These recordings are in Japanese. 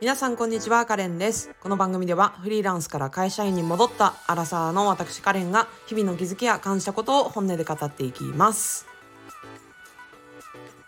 皆さんこんにちはカレンです。この番組ではフリーランスから会社員に戻ったアラサーの私カレンが日々の気づきや感じたことを本音で語っていきます。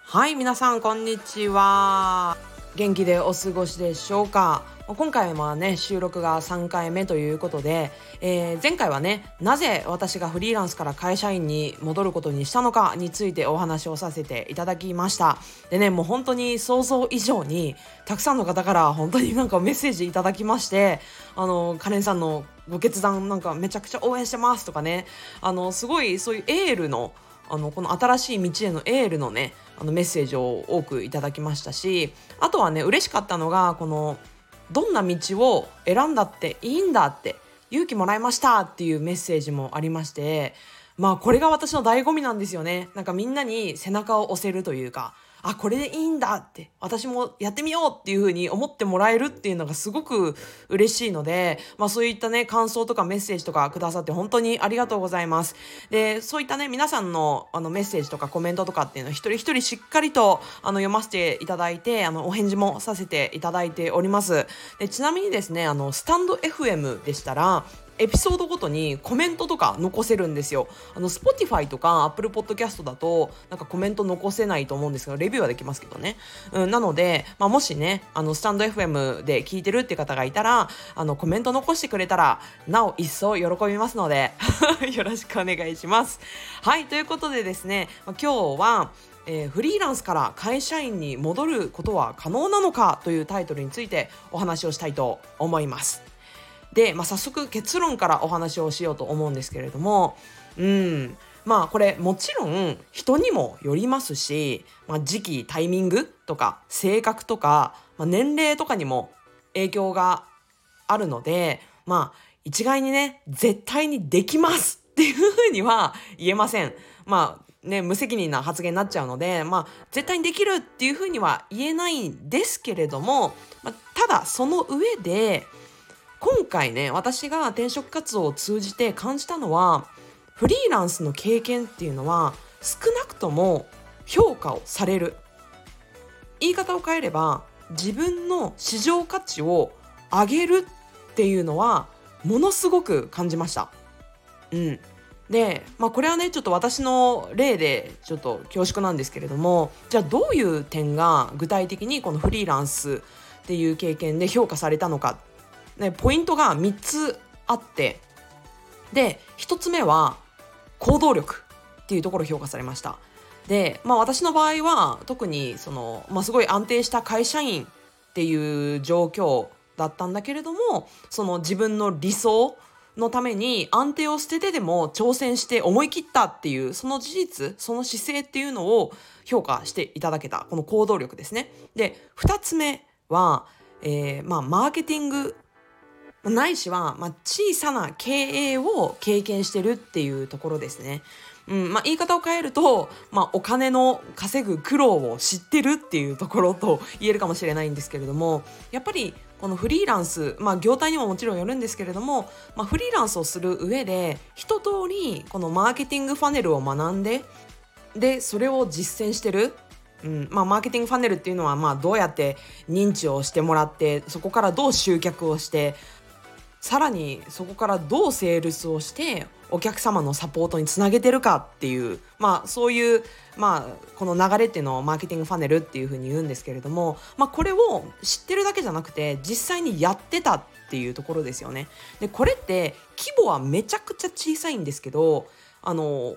はい皆さんこんにちは。元気でお過ごしでしょうか？今回はね収録が3回目ということで、えー、前回はねなぜ私がフリーランスから会社員に戻ることにしたのかについてお話をさせていただきました。でねもう本当に想像以上にたくさんの方から本当になんかメッセージいただきましてあのカレンさんのご決断なんかめちゃくちゃ応援してますとかね。あのすごいそういうエールのあのこの新しい道へのエールのねあのメッセージを多くいただきましたしあとはね嬉しかったのがこのどんな道を選んだっていいんだって勇気もらいましたっていうメッセージもありましてまあこれが私の醍醐味なんですよね。なんかみんなに背中を押せるというかあこれでいいんだって私もやってみようっていう風に思ってもらえるっていうのがすごく嬉しいので、まあ、そういったね感想とかメッセージとかくださって本当にありがとうございます。でそういったね皆さんのあのメッセージとかコメントとかっていうのを一人一人しっかりとあの読ませていただいてあのお返事もさせていただいております。でちなみにですねあのスタンド FM でしたらエピソードごとにコメントとか残せるんですよ。あの、Spotify とか Apple Podcast だと、なんかコメント残せないと思うんですけど、レビューはできますけどね。うん、なので、まあ、もしね、あの、スタンド FM で聞いてるって方がいたら、あの、コメント残してくれたら、なお一層喜びますので よろしくお願いします。はい、ということでですね、今日は、えー、フリーランスから会社員に戻ることは可能なのかというタイトルについてお話をしたいと思います。で、まあ、早速結論からお話をしようと思うんですけれどもうんまあこれもちろん人にもよりますし、まあ、時期タイミングとか性格とか、まあ、年齢とかにも影響があるのでまあ一概にね絶対にできます っていうふうには言えません。まあね、無責任な発言になっちゃうので、まあ、絶対にできるっていうふうには言えないんですけれども、まあ、ただその上で今回ね私が転職活動を通じて感じたのはフリーランスの経験っていうのは少なくとも評価をされる言い方を変えれば自分の市場価値を上げるっていうのはものすごく感じました。うん、で、まあ、これはねちょっと私の例でちょっと恐縮なんですけれどもじゃあどういう点が具体的にこのフリーランスっていう経験で評価されたのかね、ポイントが3つあってで1つ目は行動力っていうところ評価されましたでまあ私の場合は特にその、まあ、すごい安定した会社員っていう状況だったんだけれどもその自分の理想のために安定を捨ててでも挑戦して思い切ったっていうその事実その姿勢っていうのを評価していただけたこの行動力ですね。で2つ目は、えー、まあマーケティングないしは、まあ、小さな経営を経験してるっていうところですね。うんまあ、言い方を変えると、まあ、お金の稼ぐ苦労を知ってるっていうところと言えるかもしれないんですけれどもやっぱりこのフリーランス、まあ、業態にももちろんよるんですけれども、まあ、フリーランスをする上で一通りこのマーケティングファネルを学んででそれを実践してるうんまあ、マーケティングファネルっていうのは、まあ、どうやって認知をしてもらってそこからどう集客をしてさらにそこからどうセールスをしてお客様のサポートにつなげてるかっていうまあそういうまあこの流れっていうのをマーケティングファネルっていうふうに言うんですけれどもまあこれを知ってるだけじゃなくて実際にやってたっていうところですよね。でこれって規模はめちゃくちゃ小さいんですけどあの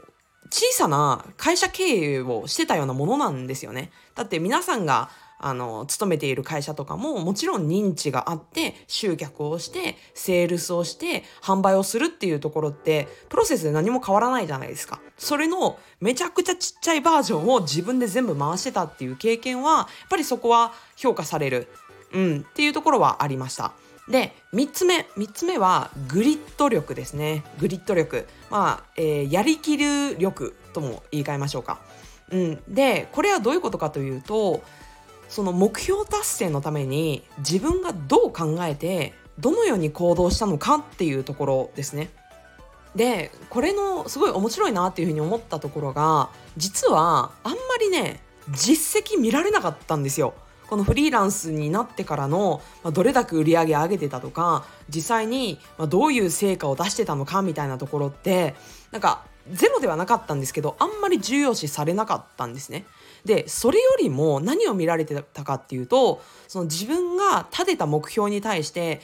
小さな会社経営をしてたようなものなんですよね。だって皆さんがあの、勤めている会社とかももちろん認知があって、集客をして、セールスをして、販売をするっていうところって、プロセスで何も変わらないじゃないですか。それのめちゃくちゃちっちゃいバージョンを自分で全部回してたっていう経験は、やっぱりそこは評価される。うん、っていうところはありました。で、3つ目。3つ目は、グリッド力ですね。グリッド力。まあ、えー、やりきる力とも言い換えましょうか。うん。で、これはどういうことかというと、その目標達成のために自分がどう考えてどのように行動したのかっていうところですね。でこれのすごい面白いなっていうふうに思ったところが実はあんまりね実績見られなかったんですよ。このフリーランスになってからの、まあ、どれだけ売り上げ上げてたとか実際に、まどういう成果を出してたのかみたいなところってなんかゼロではなかったんですけどあんまり重要視されなかったんですね。でそれよりも何を見られてたかっていうとその自分が立てた目標に対して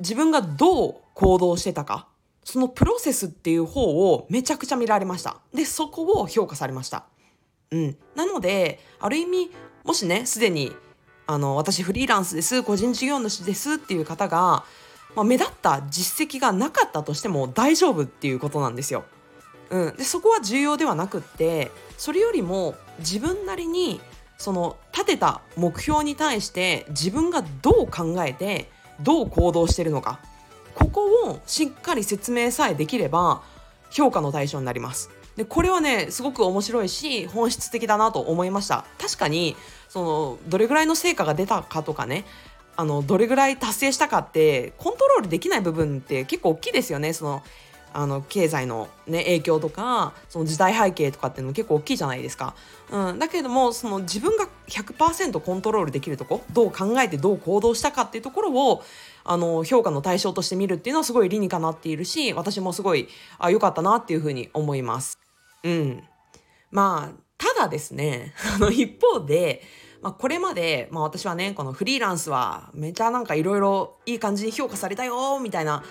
自分がどう行動してたかそのプロセスっていう方をめちゃくちゃ見られました。でそこを評価されました。うん、なのである意味もしねすでにあの私フリーランスです個人事業主ですっていう方が、まあ、目立った実績がなかったとしても大丈夫っていうことなんですよ。うん、でそこは重要ではなくってそれよりも自分なりにその立てた目標に対して自分がどう考えてどう行動してるのかここをしっかり説明さえできれば評価の対象になります。でこれはねすごく面白いし本質的だなと思いました確かにそのどれぐらいの成果が出たかとかねあのどれぐらい達成したかってコントロールできない部分って結構大きいですよねそのあの経済の、ね、影響とかその時代背景とかっていうの結構大きいじゃないですか。うん、だけれどもその自分が100%コントロールできるとこどう考えてどう行動したかっていうところをあの評価の対象として見るっていうのはすごい理にかなっているし私もすごいあ良かったなっていうふうに思います。うん、まあただですね あの一方でまあ、これまで、まあ、私はねこのフリーランスはめちゃなんかいろいろいい感じに評価されたよみたいな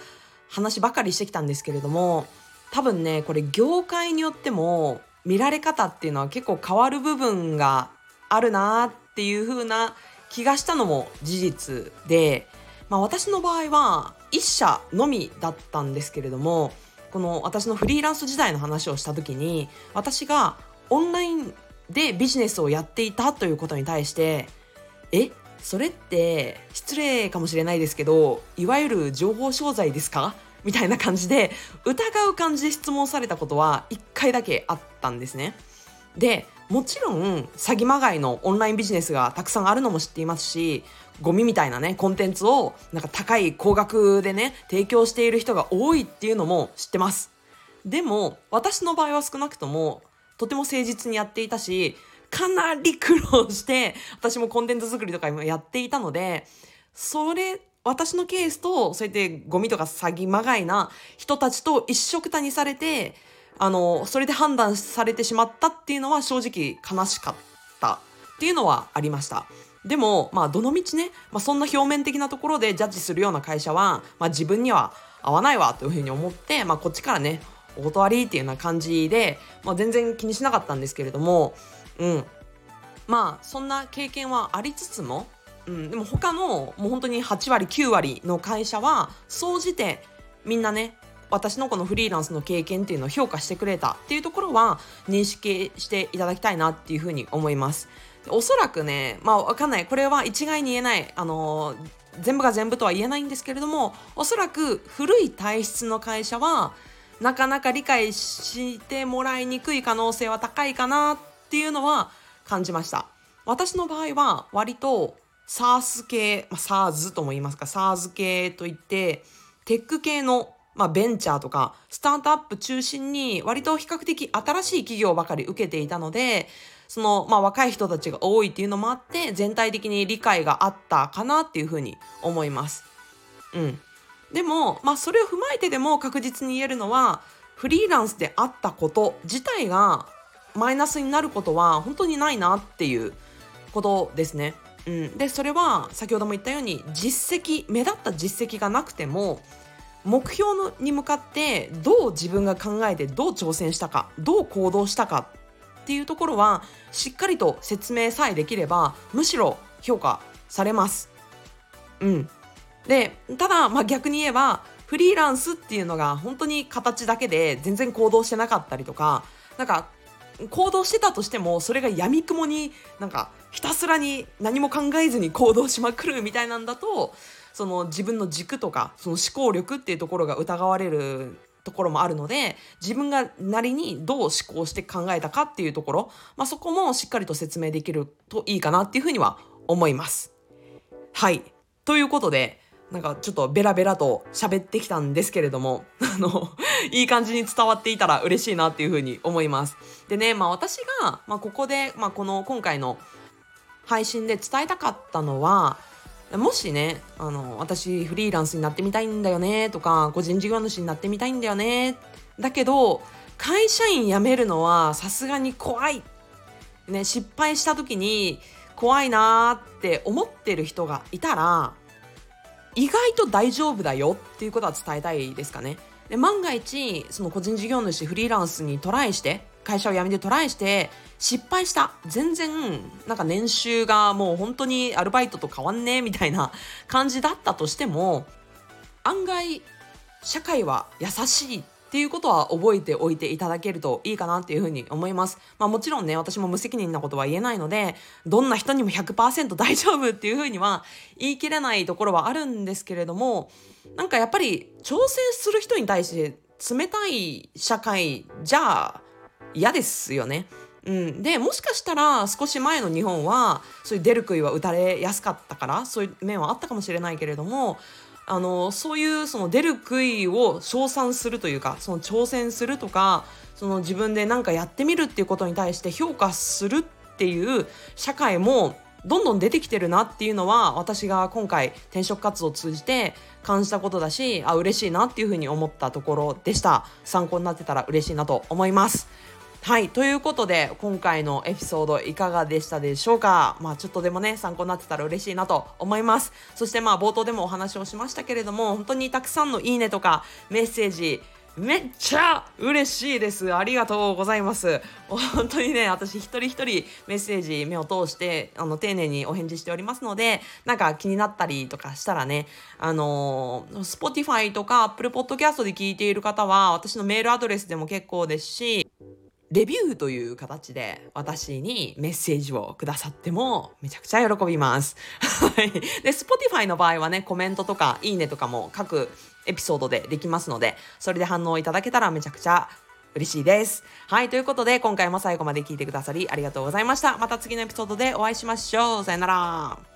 話ばかりしてきたんですけれども多分ねこれ業界によっても見られ方っていうのは結構変わる部分があるなっていう風な気がしたのも事実で、まあ、私の場合は1社のみだったんですけれどもこの私のフリーランス時代の話をした時に私がオンラインでビジネスをやっていたということに対してえそれって失礼かもしれないですけどいわゆる情報商材ですか？みたいな感じで疑う感じで質問されたことは1回だけあったんですね。でもちろん詐欺まがいのオンラインビジネスがたくさんあるのも知っていますしゴミみたいなねコンテンツをなんか高い高額でね提供している人が多いっていうのも知ってます。でも私の場合は少なくともとても誠実にやっていたしかなり苦労して私もコンテンツ作りとかもやっていたのでそれ私のケースとそうやってゴミとか詐欺まがいな人たちと一緒くたにされてあのそれで判断されてしまったっていうのは正直悲しかったっていうのはありました。でも、まあ、どのみちね、まあ、そんな表面的なところでジャッジするような会社は、まあ、自分には合わないわというふうに思って、まあ、こっちからね、お断りっていうような感じで、まあ、全然気にしなかったんですけれども、うん。まあ、そんな経験はありつつも、うん、でも他のもう本当に8割9割の会社は総じてみんなね私のこのフリーランスの経験っていうのを評価してくれたっていうところは認識していただきたいなっていうふうに思います。おそらくね、まあわかんない。これは一概に言えない。あの全部が全部とは言えないんですけれども、おそらく古い体質の会社はなかなか理解してもらいにくい可能性は高いかなっていうのは感じました。私の場合は割と SARS 系、まあ、SARS とも言いますか、SARS 系といって、テック系の、まあ、ベンチャーとか、スタートアップ中心に、割と比較的新しい企業ばかり受けていたので、その、まあ、若い人たちが多いっていうのもあって、全体的に理解があったかなっていうふうに思います。うん。でも、まあ、それを踏まえてでも確実に言えるのは、フリーランスであったこと自体がマイナスになることは本当にないなっていうことですね。うん、でそれは先ほども言ったように実績目立った実績がなくても目標に向かってどう自分が考えてどう挑戦したかどう行動したかっていうところはしっかりと説明さえできればむしろ評価されます。うん、でただ、まあ、逆に言えばフリーランスっていうのが本当に形だけで全然行動してなかったりとかなんか行動してたとしてもそれがやみくもになんかひたすらに何も考えずに行動しまくるみたいなんだとその自分の軸とかその思考力っていうところが疑われるところもあるので自分がなりにどう思考して考えたかっていうところ、まあ、そこもしっかりと説明できるといいかなっていうふうには思います。はいということでなんかちょっとベラベラと喋ってきたんですけれども、あの、いい感じに伝わっていたら嬉しいなっていうふうに思います。でね、まあ私が、まあここで、まあこの今回の配信で伝えたかったのは、もしね、あの、私フリーランスになってみたいんだよねとか、個人事業主になってみたいんだよね。だけど、会社員辞めるのはさすがに怖い。ね、失敗した時に怖いなーって思ってる人がいたら、意外と大丈夫だよっていうことは伝えたいですかね。で万が一その個人事業主フリーランスにトライして会社を辞めてトライして失敗した全然なんか年収がもう本当にアルバイトと変わんねえみたいな 感じだったとしても案外社会は優しいっていうことは覚えておいていただけるといいかなっていうふうに思います。まあもちろんね、私も無責任なことは言えないので、どんな人にも100% 大丈夫っていうふうには言い切れないところはあるんですけれども、なんかやっぱり挑戦する人に対して冷たい社会じゃ嫌ですよね。うん、でもしかしたら少し前の日本はそういう出る杭は打たれやすかったからそういう面はあったかもしれないけれどもあのそういうその出る杭を称賛するというかその挑戦するとかその自分で何かやってみるっていうことに対して評価するっていう社会もどんどん出てきてるなっていうのは私が今回転職活動を通じて感じたことだしあ嬉しいなっていうふうに思ったところでした。参考になってたら嬉しいなと思います。はい。ということで、今回のエピソードいかがでしたでしょうか？まあちょっとでもね、参考になってたら嬉しいなと思います。そしてまあ冒頭でもお話をしましたけれども、本当にたくさんのいいねとかメッセージ、めっちゃ嬉しいです。ありがとうございます。本当にね、私一人一人メッセージ目を通して、あの、丁寧にお返事しておりますので、なんか気になったりとかしたらね、あのー、Spotify とか Apple Podcast で聞いている方は、私のメールアドレスでも結構ですし、レビューという形で私にメッセージをくださってもめちゃくちゃ喜びます。はい。で、Spotify の場合はね、コメントとかいいねとかも各エピソードでできますので、それで反応いただけたらめちゃくちゃ嬉しいです。はい。ということで、今回も最後まで聞いてくださりありがとうございました。また次のエピソードでお会いしましょう。さよなら。